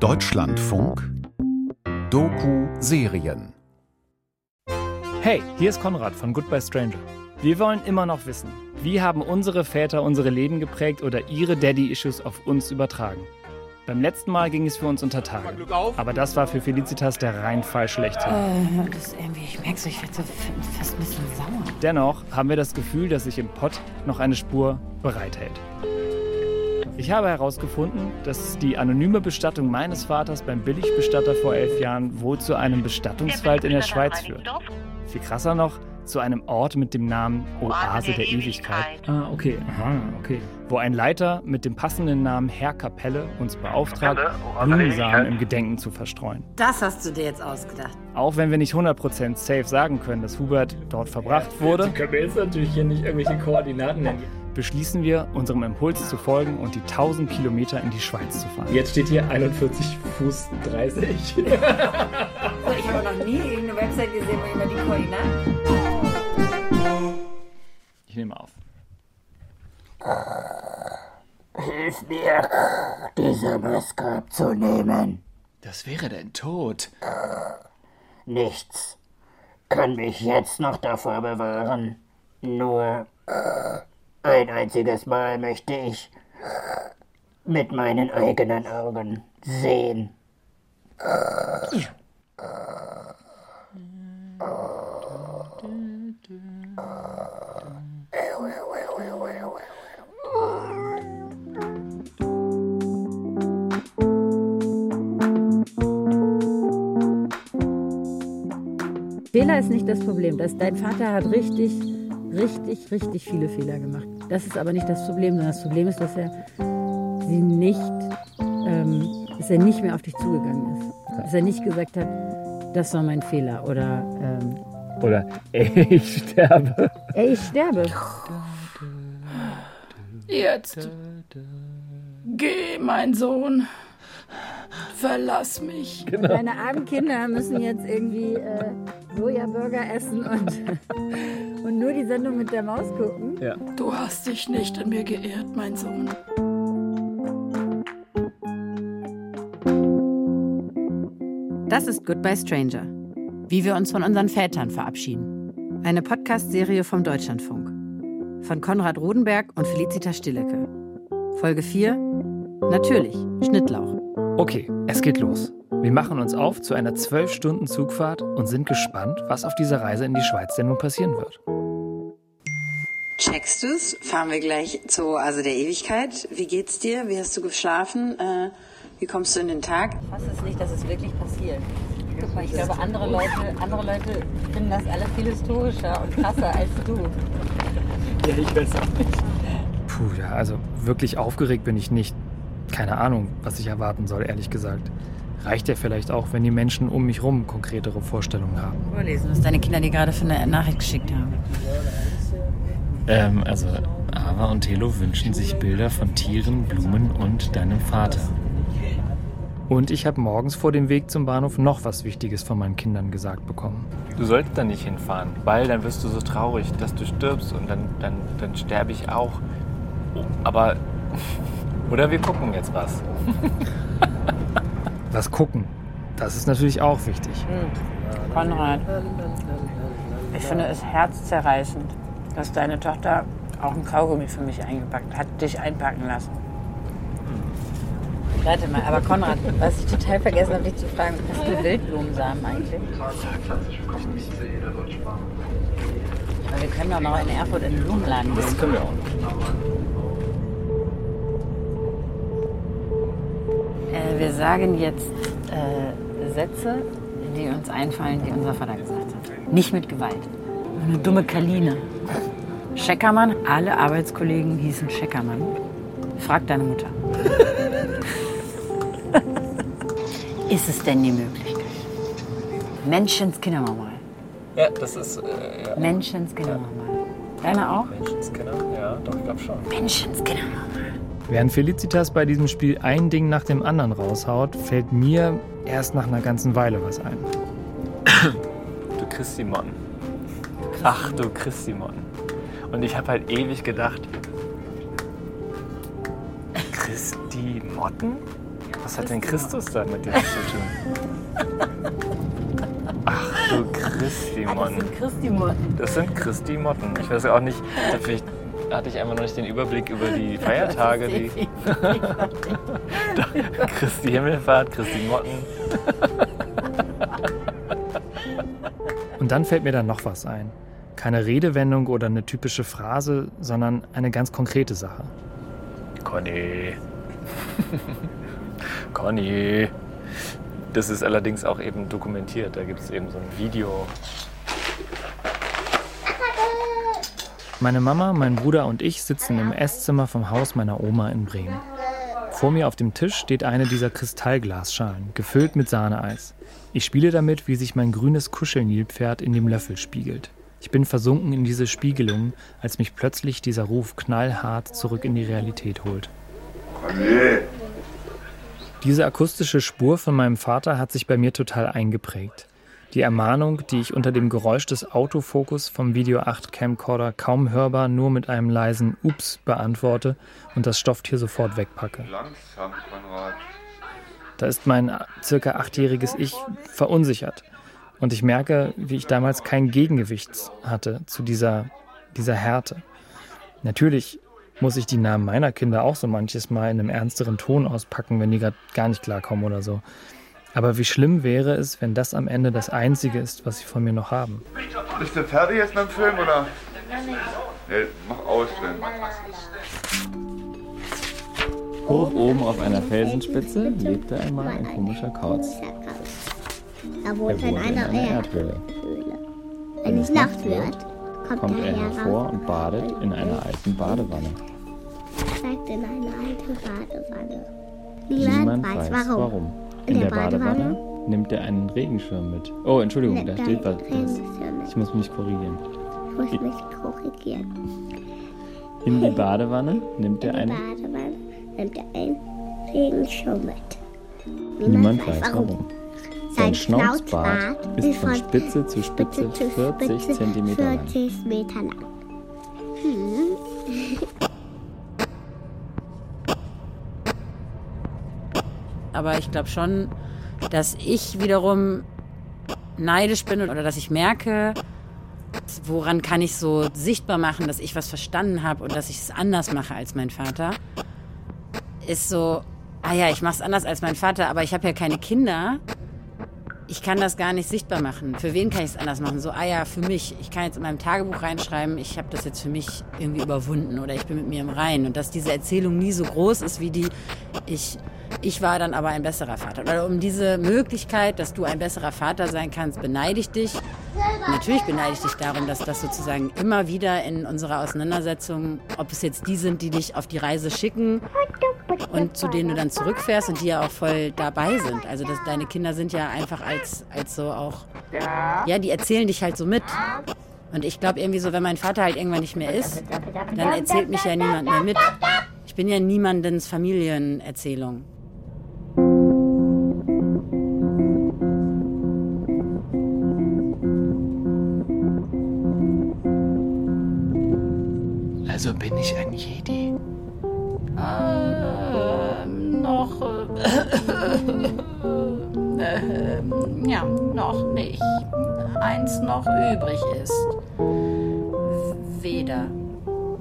Deutschlandfunk Doku-Serien Hey, hier ist Konrad von Goodbye Stranger. Wir wollen immer noch wissen, wie haben unsere Väter unsere Leben geprägt oder ihre Daddy-Issues auf uns übertragen? Beim letzten Mal ging es für uns unter Tage. Aber das war für Felicitas der Reinfall schlechthin. Äh, das irgendwie, ich merke so, ich werde so fast ein bisschen sauer. Dennoch haben wir das Gefühl, dass sich im Pott noch eine Spur bereithält. Ich habe herausgefunden, dass die anonyme Bestattung meines Vaters beim Billigbestatter vor elf Jahren wohl zu einem Bestattungswald in der Schweiz führt. Viel krasser noch, zu einem Ort mit dem Namen Oase der Ewigkeit. Ah, okay. Aha, okay. Wo ein Leiter mit dem passenden Namen Herr Kapelle uns beauftragt, Blumensamen im Gedenken zu verstreuen. Das hast du dir jetzt ausgedacht. Auch wenn wir nicht 100% safe sagen können, dass Hubert dort verbracht wurde. Sie können mir jetzt natürlich hier nicht irgendwelche Koordinaten nennen beschließen wir, unserem Impuls zu folgen und die 1000 Kilometer in die Schweiz zu fahren. Jetzt steht hier 41 Fuß 30. ich habe noch nie irgendeine Website gesehen, wo immer die Koordinaten. Ich nehme auf. Hilf mir, diese Maske abzunehmen. Das wäre dein Tod. Nichts kann mich jetzt noch davor bewahren. Nur ein einziges Mal möchte ich mit meinen eigenen Augen sehen. Fehler ist nicht das Problem. Das, dein Vater hat richtig, richtig, richtig viele Fehler gemacht. Das ist aber nicht das Problem, sondern das Problem ist, dass er sie nicht, ähm, dass er nicht mehr auf dich zugegangen ist. Dass er nicht gesagt hat, das war mein Fehler oder ähm, oder ey, ich sterbe. Ey, ich sterbe. Jetzt. Geh, mein Sohn. Verlass mich. Genau. Deine armen Kinder müssen jetzt irgendwie äh, Sojaburger essen und, und nur die Sendung mit der Maus gucken. Ja. Du hast dich nicht in mir geirrt, mein Sohn. Das ist Goodbye Stranger. Wie wir uns von unseren Vätern verabschieden. Eine Podcast-Serie vom Deutschlandfunk. Von Konrad Rodenberg und Felicitas Stillecke. Folge 4. Natürlich, Schnittlauch. Okay, es geht los. Wir machen uns auf zu einer 12-Stunden-Zugfahrt und sind gespannt, was auf dieser Reise in die Schweiz denn nun passieren wird. Checkst du's? Fahren wir gleich zur Oase der Ewigkeit. Wie geht's dir? Wie hast du geschlafen? Äh, wie kommst du in den Tag? Ich fasse es nicht, dass es wirklich passiert. Guck mal, ich glaube, andere Leute, andere Leute finden das alles viel historischer und krasser als du. Ja, ich weiß auch nicht. Puh, ja, also wirklich aufgeregt bin ich nicht keine Ahnung, was ich erwarten soll, ehrlich gesagt. Reicht ja vielleicht auch, wenn die Menschen um mich rum konkretere Vorstellungen haben. Vorlesen, was deine Kinder dir gerade für eine Nachricht geschickt haben. Ähm, also Ava und Telo wünschen sich Bilder von Tieren, Blumen und deinem Vater. Und ich habe morgens vor dem Weg zum Bahnhof noch was Wichtiges von meinen Kindern gesagt bekommen. Du solltest da nicht hinfahren, weil dann wirst du so traurig, dass du stirbst und dann, dann, dann sterbe ich auch. Aber oder wir gucken jetzt was. was gucken? Das ist natürlich auch wichtig. Hm. Konrad, ich finde es herzzerreißend, dass deine Tochter auch ein Kaugummi für mich eingepackt hat, dich einpacken lassen. Warte mal, aber Konrad, was ich total vergessen habe, dich zu fragen, hast du Wildblumensamen eigentlich? Aber wir können doch noch in Erfurt in den Blumenladen gehen. Das können wir auch. Wir sagen jetzt äh, Sätze, die uns einfallen, die unser Vater gesagt hat. Nicht mit Gewalt. Eine dumme Kaline. Scheckermann, alle Arbeitskollegen hießen Scheckermann. Frag deine Mutter. ist es denn die Möglichkeit? Menschenskinder. Ja, das ist. Äh, ja. Menschenskinder. Deine auch? Menschenskinder, ja, doch, ich glaube schon. Menschenskinder. Während Felicitas bei diesem Spiel ein Ding nach dem anderen raushaut, fällt mir erst nach einer ganzen Weile was ein. Du Christimon. Ach du Christimon. Und ich habe halt ewig gedacht, Christi Motten? Was hat denn Christus da mit dir zu tun? Ach du Christi-Motten. Christi-Motten. Das sind Christi-Motten. Ich weiß auch nicht, vielleicht hatte ich einfach noch nicht den Überblick über die Feiertage, die Christi Himmelfahrt, Christi Motten. Und dann fällt mir da noch was ein. Keine Redewendung oder eine typische Phrase, sondern eine ganz konkrete Sache. Conny. Conny. Das ist allerdings auch eben dokumentiert. Da gibt es eben so ein Video. Meine Mama, mein Bruder und ich sitzen im Esszimmer vom Haus meiner Oma in Bremen. Vor mir auf dem Tisch steht eine dieser Kristallglasschalen, gefüllt mit Sahneeis. Ich spiele damit, wie sich mein grünes Kuschelnilpferd in dem Löffel spiegelt. Ich bin versunken in diese Spiegelung, als mich plötzlich dieser Ruf knallhart zurück in die Realität holt. Diese akustische Spur von meinem Vater hat sich bei mir total eingeprägt. Die Ermahnung, die ich unter dem Geräusch des Autofokus vom Video 8 Camcorder kaum hörbar nur mit einem leisen Ups beantworte und das Stofftier sofort wegpacke. Langsam, Konrad. Da ist mein circa achtjähriges Ich verunsichert. Und ich merke, wie ich damals kein Gegengewicht hatte zu dieser, dieser Härte. Natürlich muss ich die Namen meiner Kinder auch so manches Mal in einem ernsteren Ton auspacken, wenn die gerade gar nicht klarkommen oder so. Aber wie schlimm wäre es, wenn das am Ende das Einzige ist, was sie von mir noch haben. Bist du fertig jetzt mit dem Film oder? Nee, mach aus, Sven. Hoch oben auf einer Felsenspitze lebte einmal ein komischer Kauz. Er wohnt in wohnte in einer einer Erdhöhle. Wenn es Nacht wird, kommt, kommt er er hervor und badet in einer alten Badewanne. steigt in eine alte Badewanne. Niemand weiß warum. In der Badewanne nimmt er einen Regenschirm mit. Oh, Entschuldigung, da steht was. ich muss mich korrigieren. Ich muss mich korrigieren. In die Badewanne nimmt er In einen. Badewanne nimmt er einen Regenschirm mit. Niemand weiß warum. Sein Sein Schnauzbart ist von Spitze zu Spitze Spitze zu 40 Spitze Zentimeter lang. 40 Meter lang. Hm. Aber ich glaube schon, dass ich wiederum neidisch bin oder dass ich merke, woran kann ich so sichtbar machen, dass ich was verstanden habe und dass ich es anders mache als mein Vater, ist so, ah ja, ich mache es anders als mein Vater, aber ich habe ja keine Kinder. Ich kann das gar nicht sichtbar machen. Für wen kann ich es anders machen? So, ah ja, für mich. Ich kann jetzt in meinem Tagebuch reinschreiben, ich habe das jetzt für mich irgendwie überwunden oder ich bin mit mir im Reinen. Und dass diese Erzählung nie so groß ist wie die, ich, ich war dann aber ein besserer Vater. Oder um diese Möglichkeit, dass du ein besserer Vater sein kannst, beneide ich dich. Natürlich beneide ich dich darum, dass das sozusagen immer wieder in unserer Auseinandersetzung, ob es jetzt die sind, die dich auf die Reise schicken und zu denen du dann zurückfährst und die ja auch voll dabei sind. Also das, deine Kinder sind ja einfach als, als so auch, ja, die erzählen dich halt so mit. Und ich glaube irgendwie so, wenn mein Vater halt irgendwann nicht mehr ist, dann erzählt mich ja niemand mehr mit. Ich bin ja niemandens Familienerzählung. Also bin ich ein Jedi. Ähm, noch. Äh, äh, ja, noch nicht. Eins noch übrig ist. Weder.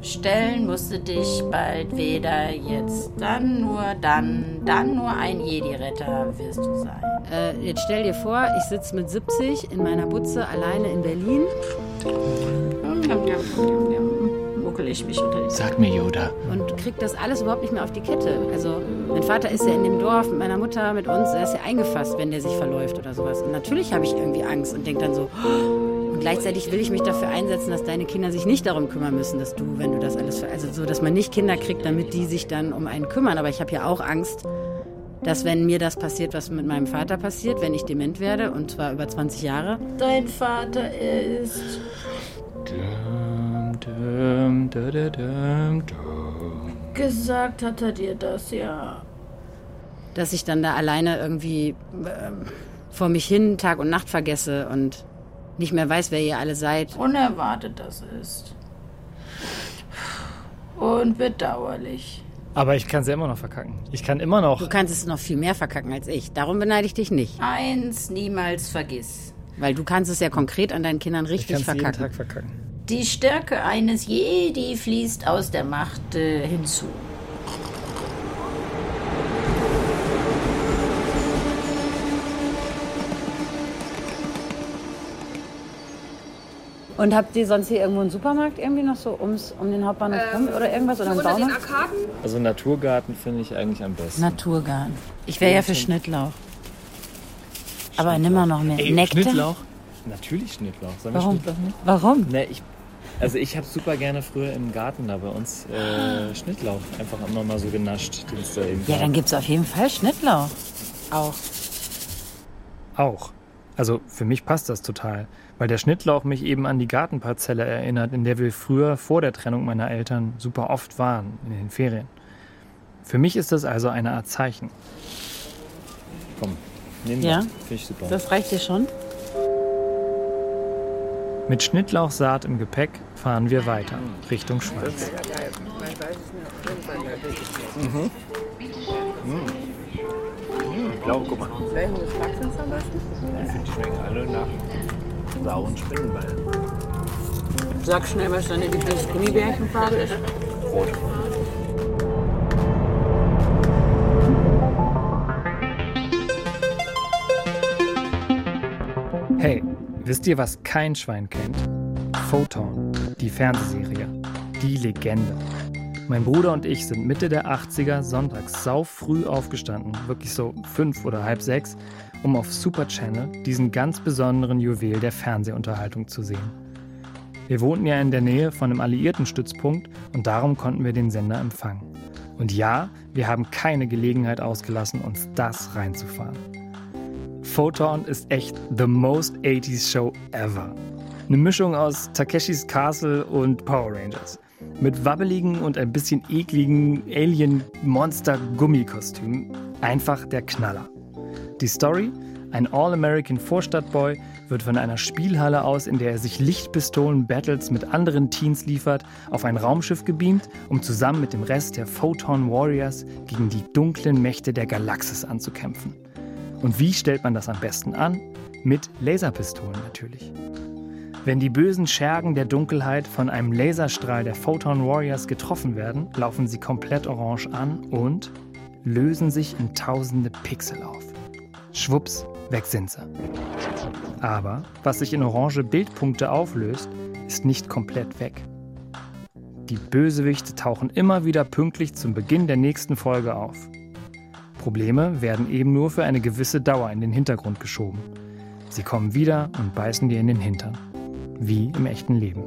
Stellen musste dich bald weder jetzt, dann nur, dann, dann nur ein Jedi-Retter wirst du sein. Äh, jetzt stell dir vor, ich sitze mit 70 in meiner Butze alleine in Berlin. Muckel ich mich unter die Sag mir, Yoda. und kriegt das alles überhaupt nicht mehr auf die Kette. Also mein Vater ist ja in dem Dorf mit meiner Mutter, mit uns, er ist ja eingefasst, wenn der sich verläuft oder sowas. Und natürlich habe ich irgendwie Angst und denke dann so, und gleichzeitig will ich mich dafür einsetzen, dass deine Kinder sich nicht darum kümmern müssen, dass du, wenn du das alles, ver- also so, dass man nicht Kinder kriegt, damit die sich dann um einen kümmern. Aber ich habe ja auch Angst, dass wenn mir das passiert, was mit meinem Vater passiert, wenn ich dement werde, und zwar über 20 Jahre, Dein Vater ist. Da. Gesagt hat er dir das ja. dass ich dann da alleine irgendwie ähm, vor mich hin Tag und Nacht vergesse und nicht mehr weiß, wer ihr alle seid. Unerwartet das ist. Und bedauerlich. Aber ich kann es ja immer noch verkacken. Ich kann immer noch. Du kannst es noch viel mehr verkacken als ich. Darum beneide ich dich nicht. Eins niemals vergiss. Weil du kannst es ja konkret an deinen Kindern ich richtig kann es jeden verkacken. Tag verkacken. Die Stärke eines Jedi fließt aus der Macht äh, hinzu. Und habt ihr sonst hier irgendwo einen Supermarkt irgendwie noch so ums, um den Hauptbahnhof rum oder irgendwas? Oder einen unter den Baumarkt? Arkaden? Also Naturgarten finde ich eigentlich am besten. Naturgarten. Ich wäre ja für Schnittlauch. Aber nimmer noch mehr. Ey, Nektar? Schnittlauch? Natürlich Schnittlauch. Sollen wir Warum? Schnittlauch? Warum? Ne, ich, also ich habe super gerne früher im Garten da bei uns äh, Schnittlauch einfach immer mal so genascht, den es da eben Ja, gab. dann gibt's auf jeden Fall Schnittlauch. Auch. Auch. Also für mich passt das total, weil der Schnittlauch mich eben an die Gartenparzelle erinnert, in der wir früher vor der Trennung meiner Eltern super oft waren, in den Ferien. Für mich ist das also eine Art Zeichen. Komm, nehmen Ja? wir. Finde ich super. Das reicht dir schon? Mit Schnittlauchsaat im Gepäck fahren wir weiter, Richtung Schweiz. Mhm. Mhm. Blau, guck mal. Welchen Geschmack sind es am besten? Ich finde, die schmecken alle nach sauren Spinnenball. Sag schnell, was deine Lieblings-Gummibärchenfarbe ist. Rot. Wisst ihr, was kein Schwein kennt? Photon, die Fernsehserie. Die Legende. Mein Bruder und ich sind Mitte der 80er sonntags sau früh aufgestanden, wirklich so fünf oder halb sechs, um auf Super Channel diesen ganz besonderen Juwel der Fernsehunterhaltung zu sehen. Wir wohnten ja in der Nähe von einem Alliiertenstützpunkt und darum konnten wir den Sender empfangen. Und ja, wir haben keine Gelegenheit ausgelassen, uns das reinzufahren. Photon ist echt the most 80s Show ever. Eine Mischung aus Takeshis Castle und Power Rangers. Mit wabbeligen und ein bisschen ekligen Alien-Monster-Gummikostümen. Einfach der Knaller. Die Story? Ein All-American Vorstadtboy wird von einer Spielhalle aus, in der er sich Lichtpistolen-Battles mit anderen Teens liefert, auf ein Raumschiff gebeamt, um zusammen mit dem Rest der Photon Warriors gegen die dunklen Mächte der Galaxis anzukämpfen. Und wie stellt man das am besten an? Mit Laserpistolen natürlich. Wenn die bösen Schergen der Dunkelheit von einem Laserstrahl der Photon Warriors getroffen werden, laufen sie komplett orange an und lösen sich in tausende Pixel auf. Schwupps, weg sind sie. Aber was sich in orange Bildpunkte auflöst, ist nicht komplett weg. Die Bösewichte tauchen immer wieder pünktlich zum Beginn der nächsten Folge auf. Probleme werden eben nur für eine gewisse Dauer in den Hintergrund geschoben. Sie kommen wieder und beißen dir in den Hintern. Wie im echten Leben.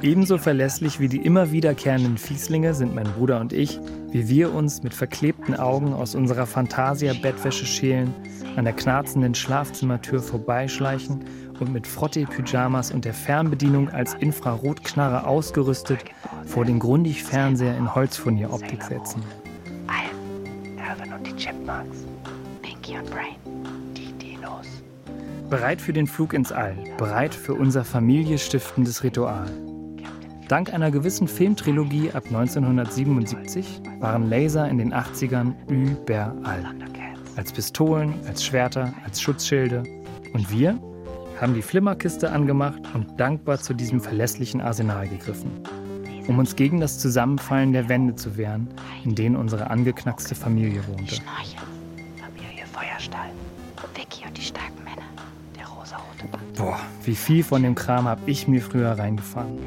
Ebenso verlässlich wie die immer wiederkehrenden Fieslinge sind mein Bruder und ich, wie wir uns mit verklebten Augen aus unserer Fantasia-Bettwäsche schälen, an der knarzenden Schlafzimmertür vorbeischleichen und mit Frottee-Pyjamas und der Fernbedienung als Infrarotknarre ausgerüstet vor den Grundig-Fernseher in Holzfurnieroptik setzen. Chipmunks. Pinky und Brain. Die Dinos. Bereit für den Flug ins All, bereit für unser familiestiftendes Ritual. Dank einer gewissen Filmtrilogie ab 1977 waren Laser in den 80ern überall. Als Pistolen, als Schwerter, als Schutzschilde. Und wir haben die Flimmerkiste angemacht und dankbar zu diesem verlässlichen Arsenal gegriffen. Um uns gegen das Zusammenfallen der Wände zu wehren, in denen unsere angeknackste Familie wohnte. Schnorchel. Familie Feuerstahl. Vicky und die starken Männer. Der rosarote Band. Boah, wie viel von dem Kram habe ich mir früher reingefahren.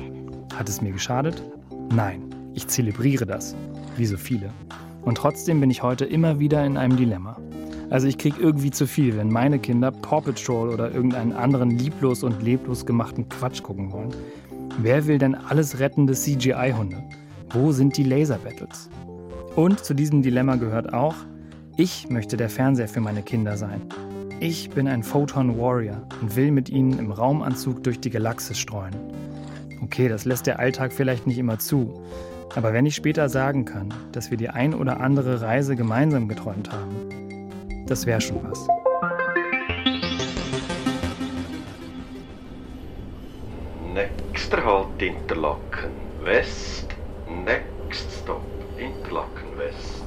Hat es mir geschadet? Nein, ich zelebriere das, wie so viele. Und trotzdem bin ich heute immer wieder in einem Dilemma. Also ich kriege irgendwie zu viel, wenn meine Kinder Paw Patrol oder irgendeinen anderen lieblos und leblos gemachten Quatsch gucken wollen. Wer will denn alles rettende CGI-Hunde? Wo sind die Laser-Battles? Und zu diesem Dilemma gehört auch, ich möchte der Fernseher für meine Kinder sein. Ich bin ein Photon Warrior und will mit ihnen im Raumanzug durch die Galaxis streuen. Okay, das lässt der Alltag vielleicht nicht immer zu. Aber wenn ich später sagen kann, dass wir die ein oder andere Reise gemeinsam geträumt haben, das wäre schon was. Nächster Halt Interlaken. West, Next stop, Interlaken West.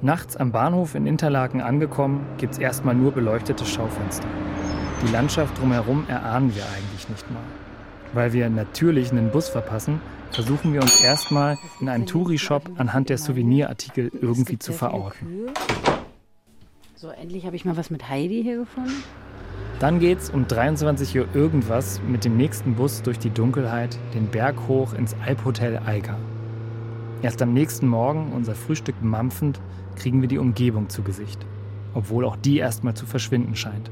Nachts am Bahnhof in Interlaken angekommen, gibt's erstmal nur beleuchtete Schaufenster. Die Landschaft drumherum erahnen wir eigentlich nicht mal. Weil wir natürlich einen Bus verpassen, versuchen wir uns erstmal in einem Touri-Shop anhand der Souvenirartikel irgendwie zu verorten. So, endlich habe ich mal was mit Heidi hier gefunden. Dann geht's um 23 Uhr irgendwas mit dem nächsten Bus durch die Dunkelheit den Berg hoch ins Alphotel Eiger. Erst am nächsten Morgen, unser Frühstück mampfend, kriegen wir die Umgebung zu Gesicht. Obwohl auch die erstmal zu verschwinden scheint.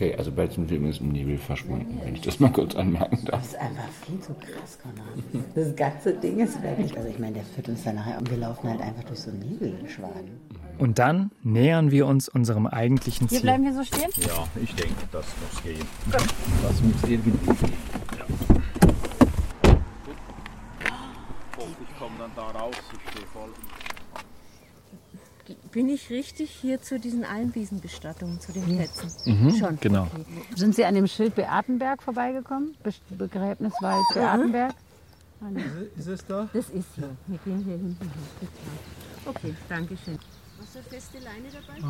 Okay, also Belzenfilm ist im Nebel verschwunden, wenn ich das mal kurz anmerken darf. Das ist einfach viel zu krass, Konrad. Das ganze Ding ist weg. Also ich meine, der führt uns dann nachher und wir laufen halt einfach durch so einen Nebelschwaden. Und dann nähern wir uns unserem eigentlichen Hier Ziel. bleiben wir so stehen? Ja, ich denke, das muss gehen. Das muss irgendwie gehen. Ja. Ich komme dann da raus, ich stehe voll. Bin ich richtig hier zu diesen Almwiesenbestattungen, zu den Plätzen? Mhm, Schon. genau. Okay. Sind Sie an dem Schild Beatenberg vorbeigekommen? Be Begräbniswald Beatenberg? Ah, nee. Ist es da? Das ist hier. Wir gehen hier hinten hin. Okay, danke schön. Hast du eine feste Leine dabei?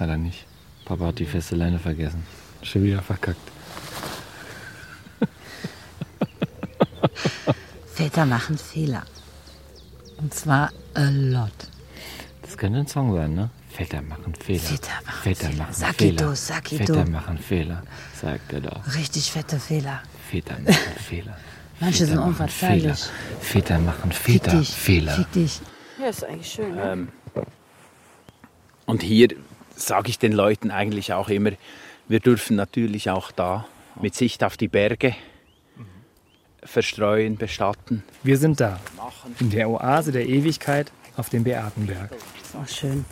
Hat er nicht. Papa hat die feste Leine vergessen. Schon wieder verkackt. Väter machen Fehler. Und zwar a lot. Das könnte ein Song sein, ne? Väter machen Fehler. Väter machen Väter Fehler. machen Sag Fehler. it, Väter du. machen Fehler. Sagt er doch. Richtig fette Fehler. Väter machen Fehler. Manche Väter sind unverzeihlich. Fehler. Väter machen Fick Väter dich. Fehler. Fick dich. Ja, ist eigentlich schön. Ne? Ähm, und hier sage ich den Leuten eigentlich auch immer, wir dürfen natürlich auch da mit Sicht auf die Berge verstreuen, bestatten. Wir sind da, in der Oase der Ewigkeit auf dem Beatenberg. Oh, schön.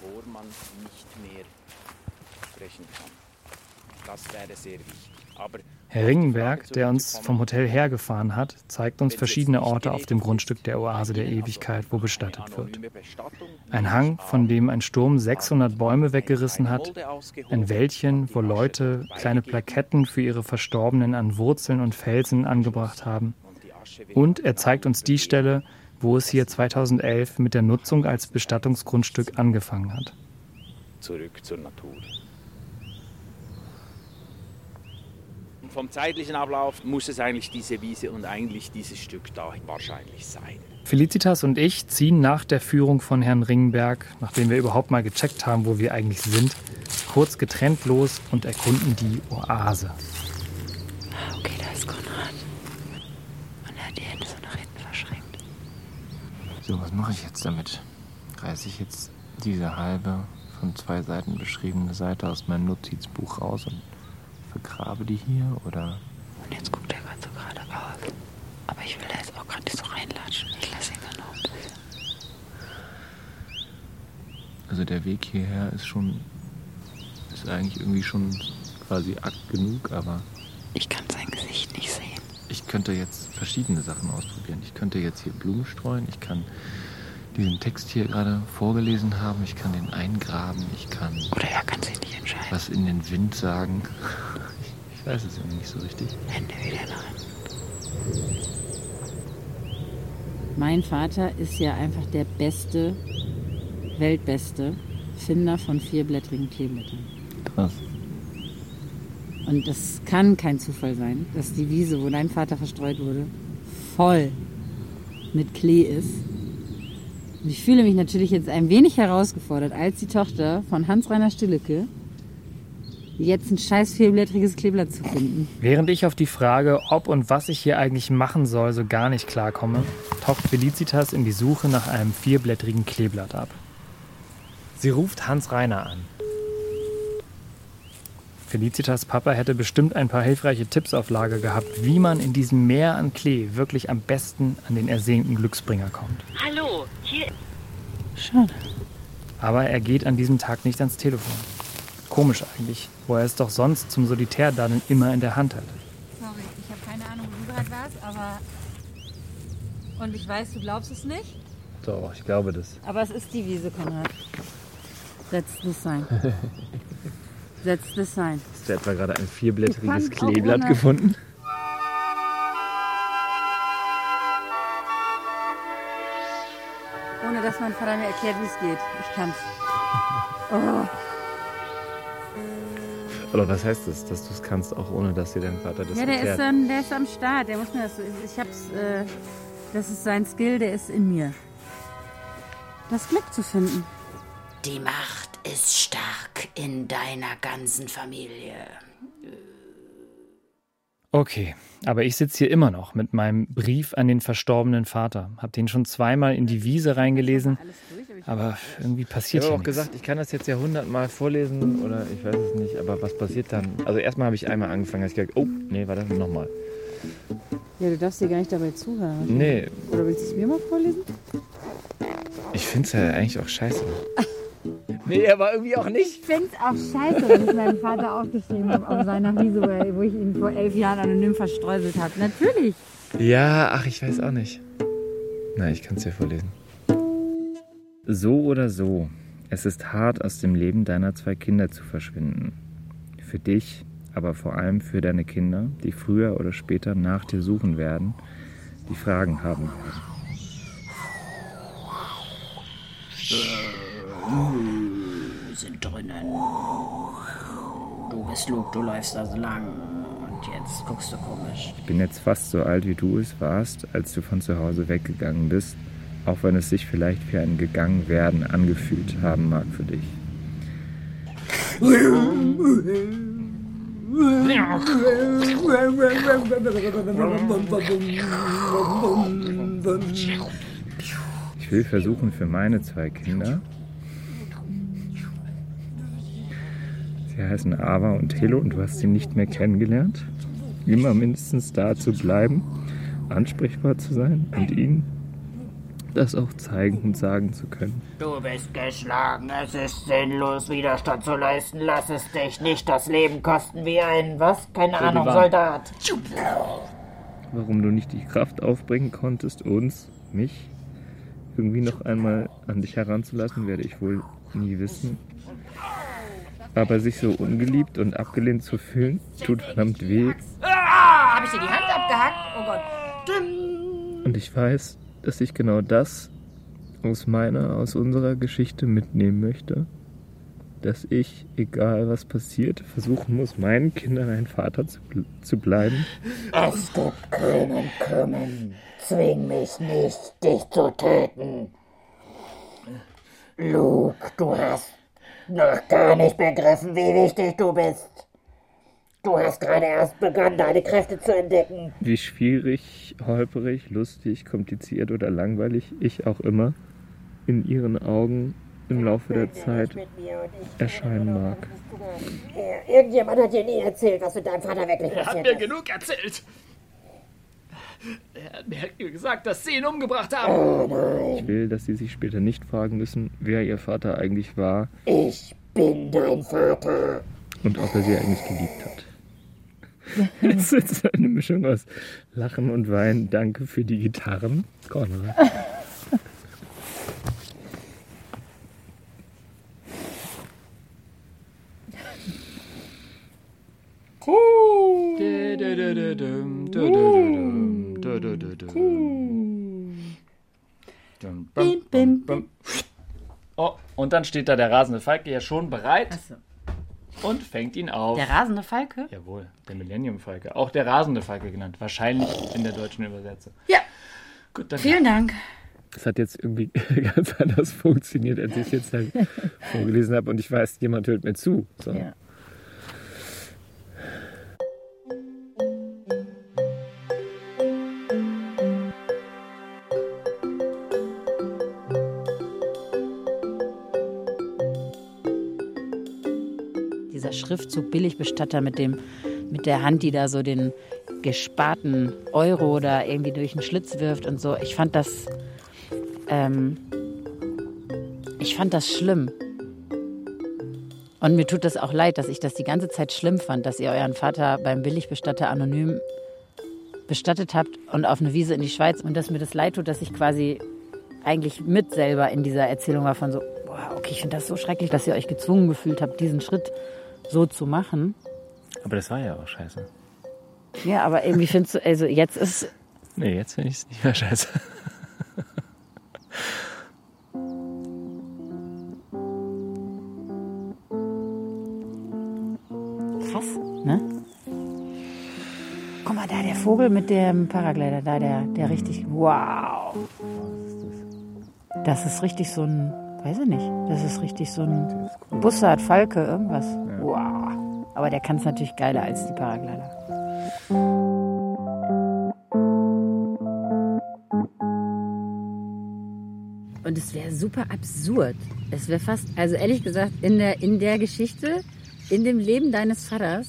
Das wäre sehr wichtig. Aber Herr Ringenberg, der uns vom Hotel hergefahren hat, zeigt uns verschiedene Orte auf dem Grundstück der Oase der Ewigkeit, wo bestattet wird. Ein Hang, von dem ein Sturm 600 Bäume weggerissen hat, ein Wäldchen, wo Leute kleine Plaketten für ihre Verstorbenen an Wurzeln und Felsen angebracht haben. Und er zeigt uns die Stelle, wo es hier 2011 mit der Nutzung als Bestattungsgrundstück angefangen hat. zurück zur Natur. Vom zeitlichen Ablauf muss es eigentlich diese Wiese und eigentlich dieses Stück da wahrscheinlich sein. Felicitas und ich ziehen nach der Führung von Herrn Ringenberg, nachdem wir überhaupt mal gecheckt haben, wo wir eigentlich sind, kurz getrennt los und erkunden die Oase. Okay, da ist Konrad. Und er hat die Hände so nach hinten verschränkt. So, was mache ich jetzt damit? Reiße ich jetzt diese halbe von zwei Seiten beschriebene Seite aus meinem Notizbuch raus und vergrabe die hier oder Und jetzt guckt er gerade so geradeaus. Aber ich will da jetzt auch gerade nicht so reinlatschen. Ich lasse ihn dann noch ein bisschen. Also der Weg hierher ist schon, ist eigentlich irgendwie schon quasi Akt genug, aber Ich kann sein Gesicht nicht sehen. ich könnte jetzt verschiedene Sachen ausprobieren. Ich könnte jetzt hier Blumen streuen, ich kann diesen Text hier gerade vorgelesen haben, ich kann den eingraben, ich kann Oder er kann sich nicht entscheiden. was in den Wind sagen. Ich weiß es irgendwie nicht so richtig. Hände wieder nach. Mein Vater ist ja einfach der beste, weltbeste Finder von vierblättrigen Kleeblättern. Krass. Und das kann kein Zufall sein, dass die Wiese, wo dein Vater verstreut wurde, voll mit Klee ist. Und ich fühle mich natürlich jetzt ein wenig herausgefordert, als die Tochter von Hans-Rainer Stillecke, jetzt ein scheiß vierblättriges Kleeblatt zu finden. Während ich auf die Frage, ob und was ich hier eigentlich machen soll, so gar nicht klarkomme, taucht Felicitas in die Suche nach einem vierblättrigen Kleeblatt ab. Sie ruft Hans Reiner an. Felicitas Papa hätte bestimmt ein paar hilfreiche Tipps auf Lager gehabt, wie man in diesem Meer an Klee wirklich am besten an den ersehnten Glücksbringer kommt. Hallo, hier. Schade. Aber er geht an diesem Tag nicht ans Telefon. Komisch eigentlich, wo er es doch sonst zum Solitärdadeln immer in der Hand hat. Sorry, ich habe keine Ahnung, wo du gerade warst, aber. Und ich weiß, du glaubst es nicht, Doch, ich glaube das. Aber es ist die Wiese, Konrad. Setz das sein. Setzt es sein. Hast du etwa gerade ein vierblättriges Kleeblatt gefunden? Ohne dass mein Vater mir erklärt, wie es geht. Ich kann's. Oh. Aber was heißt das, dass du es kannst, auch ohne dass dir dein Vater das ja, der erklärt? Ist der ist am Start. Der muss mir das. Ich hab's. Äh, das ist sein Skill, der ist in mir. Das Glück zu finden. Die Macht ist stark in deiner ganzen Familie. Okay, aber ich sitze hier immer noch mit meinem Brief an den verstorbenen Vater. Hab den schon zweimal in die Wiese reingelesen, aber irgendwie Ich passiert habe hier auch nichts. gesagt, ich kann das jetzt ja hundertmal vorlesen oder ich weiß es nicht, aber was passiert dann? Also erstmal habe ich einmal angefangen, als ich gedacht, oh, nee, warte, nochmal. Ja, du darfst dir gar nicht dabei zuhören. Nee. Oder willst du es mir mal vorlesen? Ich finde es ja eigentlich auch scheiße. Nee, aber irgendwie auch nicht. Ich find's auch scheiße, dass ich meinen Vater aufgeschrieben habe auf seiner Wiese, wo wo ich ihn vor elf Jahren anonym verstreuselt habe. Natürlich. Ja, ach, ich weiß auch nicht. Na, ich kann es dir vorlesen. So oder so, es ist hart, aus dem Leben deiner zwei Kinder zu verschwinden. Für dich, aber vor allem für deine Kinder, die früher oder später nach dir suchen werden, die Fragen haben werden. Sind drinnen. Du bist Luke, du läufst also lang. Und jetzt guckst du komisch. Ich bin jetzt fast so alt, wie du es warst, als du von zu Hause weggegangen bist, auch wenn es sich vielleicht wie ein Gegangenwerden angefühlt haben mag für dich. Ich will versuchen für meine zwei Kinder, sie heißen Ava und Helo und du hast sie nicht mehr kennengelernt, immer mindestens da zu bleiben, ansprechbar zu sein und ihnen das auch zeigen und sagen zu können. Du bist geschlagen. Es ist sinnlos, Widerstand zu leisten. Lass es dich nicht das Leben kosten wie ein, was? Keine So, Ahnung, Soldat. Warum du nicht die Kraft aufbringen konntest, uns, mich, irgendwie noch einmal an dich heranzulassen, werde ich wohl nie wissen. Aber sich so ungeliebt und abgelehnt zu fühlen, tut verdammt weh. Ah, hab ich dir die Hand abgehackt? Oh Gott. Und ich weiß, dass ich genau das aus meiner, aus unserer Geschichte mitnehmen möchte. Dass ich, egal was passiert, versuchen muss, meinen Kindern ein Vater zu, zu bleiben. Es gibt keinen Kümmern. Zwing mich nicht, dich zu töten. Luke, du hast noch gar nicht begriffen, wie wichtig du bist. Du hast gerade erst begonnen, deine Kräfte zu entdecken. Wie schwierig, holperig, lustig, kompliziert oder langweilig ich auch immer in ihren Augen im Laufe der Zeit erscheinen mag. Irgendjemand hat dir nie erzählt, was mit deinem Vater wirklich Er hat passiert mir ist. genug erzählt. Er hat mir gesagt, dass sie ihn umgebracht haben. Ich will, dass sie sich später nicht fragen müssen, wer ihr Vater eigentlich war Ich bin dein Vater. und ob er sie eigentlich geliebt hat. Es ist eine Mischung aus Lachen und Weinen. Danke für die Gitarren, Konrad. Oh, und dann steht da der rasende Falke ja schon bereit und fängt ihn auf. Der rasende Falke? Jawohl, der Millennium Falke. Auch der rasende Falke genannt. Wahrscheinlich in der deutschen Übersetzung. Ja. Gut, dann Vielen Dank. Das hat jetzt irgendwie ganz anders funktioniert, als ich jetzt halt vorgelesen habe. Und ich weiß, jemand hört mir zu. So. Ja. Dieser Schriftzug Billigbestatter mit dem mit der Hand, die da so den gesparten Euro da irgendwie durch den Schlitz wirft und so. Ich fand das ähm, ich fand das schlimm. Und mir tut das auch leid, dass ich das die ganze Zeit schlimm fand, dass ihr euren Vater beim Billigbestatter anonym bestattet habt und auf eine Wiese in die Schweiz und dass mir das leid tut, dass ich quasi eigentlich mit selber in dieser Erzählung war von so, boah, okay, ich finde das so schrecklich, dass ihr euch gezwungen gefühlt habt, diesen Schritt so zu machen. Aber das war ja auch scheiße. Ja, aber irgendwie findest du, also jetzt ist. Nee, jetzt finde ich es nicht mehr scheiße. Krass, ne? Guck mal, da der Vogel mit dem Paraglider, da der, der richtig. Wow! Das ist richtig so ein, weiß ich nicht, das ist richtig so ein Bussard, Falke, irgendwas. Wow. Aber der kann es natürlich geiler als die Paraglider. Und es wäre super absurd. Es wäre fast, also ehrlich gesagt, in der, in der Geschichte, in dem Leben deines Vaters,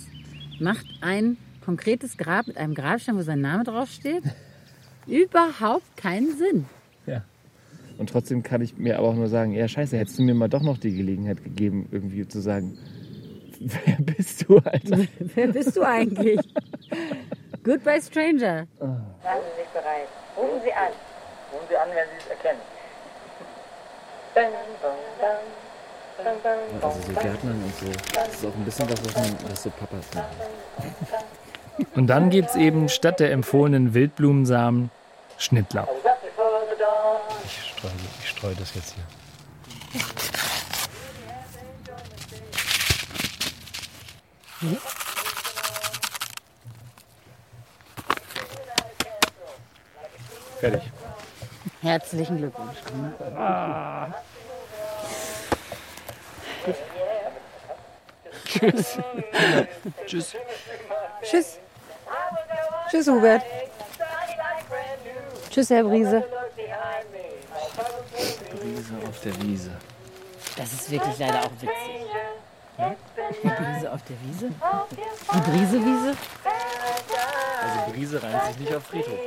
macht ein konkretes Grab mit einem Grabstein, wo sein Name draufsteht, überhaupt keinen Sinn. Ja. Und trotzdem kann ich mir aber auch nur sagen, ja scheiße, hättest du mir mal doch noch die Gelegenheit gegeben, irgendwie zu sagen, wer bist du, Alter? Wer bist du eigentlich? Goodbye, Stranger. Machen Sie sich bereit. Rufen Sie an. Rufen Sie an, wenn Sie es erkennen. Bang, bang, bang. Bang, bang, Also so Gärtnern und so, das ist auch ein bisschen was, was, man, was so Papas machen. Und dann gibt's eben statt der empfohlenen Wildblumensamen Schnittlauch. Ich streue, ich streue das jetzt hier. Fertig. Herzlichen Glückwunsch. Ah. Tschüss. Tschüss. Tschüss. Tschüss, Hubert. Tschüss, Herr Brise. Brise auf der Wiese. Das ist wirklich leider auch witzig. Die Brise auf der Wiese? Die Brisewiese? Also Brise reimt sich nicht auf Friedhof.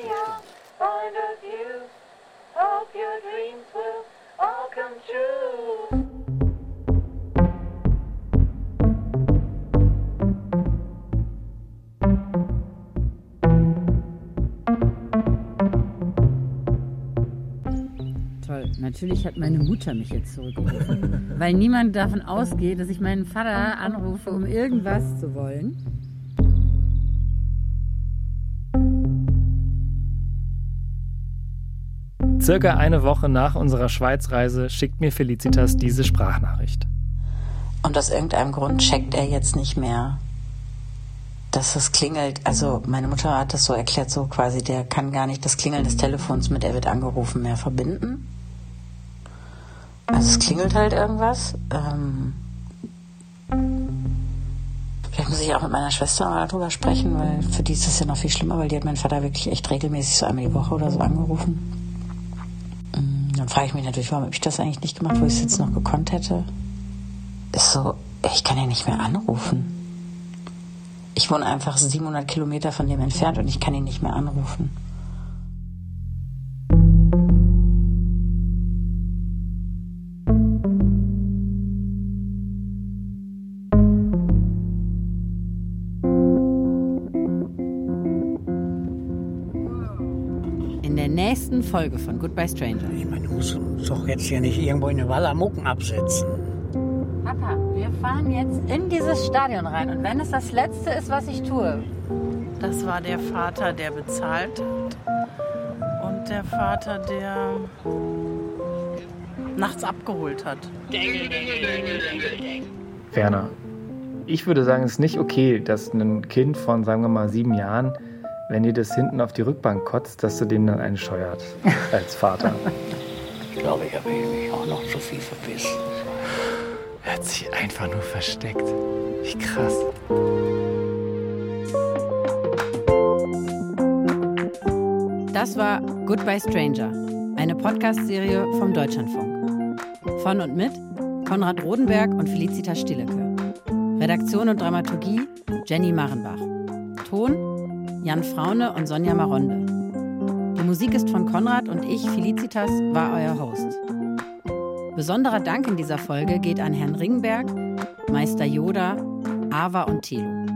Natürlich hat meine Mutter mich jetzt zurückgerufen, weil niemand davon ausgeht, dass ich meinen Vater anrufe, um irgendwas zu wollen. Circa eine Woche nach unserer Schweizreise schickt mir Felicitas diese Sprachnachricht. Und aus irgendeinem Grund checkt er jetzt nicht mehr, dass es klingelt. Also meine Mutter hat das so erklärt, so quasi, der kann gar nicht das Klingeln des Telefons mit er wird angerufen mehr verbinden. Also es klingelt halt irgendwas. Ähm Vielleicht muss ich auch mit meiner Schwester mal darüber sprechen, weil für die ist das ja noch viel schlimmer, weil die hat meinen Vater wirklich echt regelmäßig so einmal die Woche oder so angerufen. Mm, Dann frage ich mich natürlich, warum habe ich das eigentlich nicht gemacht, wo ich es jetzt noch gekonnt hätte. Ist so, ich kann ja nicht mehr anrufen. Ich wohne einfach 700 Kilometer von dem entfernt und ich kann ihn nicht mehr anrufen. Folge von Goodbye Stranger. Ich meine, du musst uns doch jetzt hier nicht irgendwo in eine Wallamucken absetzen. Papa, wir fahren jetzt in dieses Stadion rein und wenn es das Letzte ist, was ich tue, Das war der Vater, der bezahlt hat. Und der Vater, der nachts abgeholt hat. Werner, ich würde sagen, es ist nicht okay, dass ein Kind von, sagen wir mal, sieben Jahren, wenn ihr das hinten auf die Rückbank kotzt, dass du dem dann einen scheuert als Vater. Ich glaube, ich habe mich auch noch zu viel verbissen. Er hat sich einfach nur versteckt. Wie krass. Das war Goodbye Stranger, eine Podcast-Serie vom Deutschlandfunk. Von und mit Konrad Rodenberg und Felicitas Stillecke. Redaktion und Dramaturgie Jenny Marenbach. Ton Jan Fraune und Sonja Maronde. Die Musik ist von Konrad und ich, Felicitas, war euer Host. Besonderer Dank in dieser Folge geht an Herrn Ringberg, Meister Yoda, Ava und Thelo.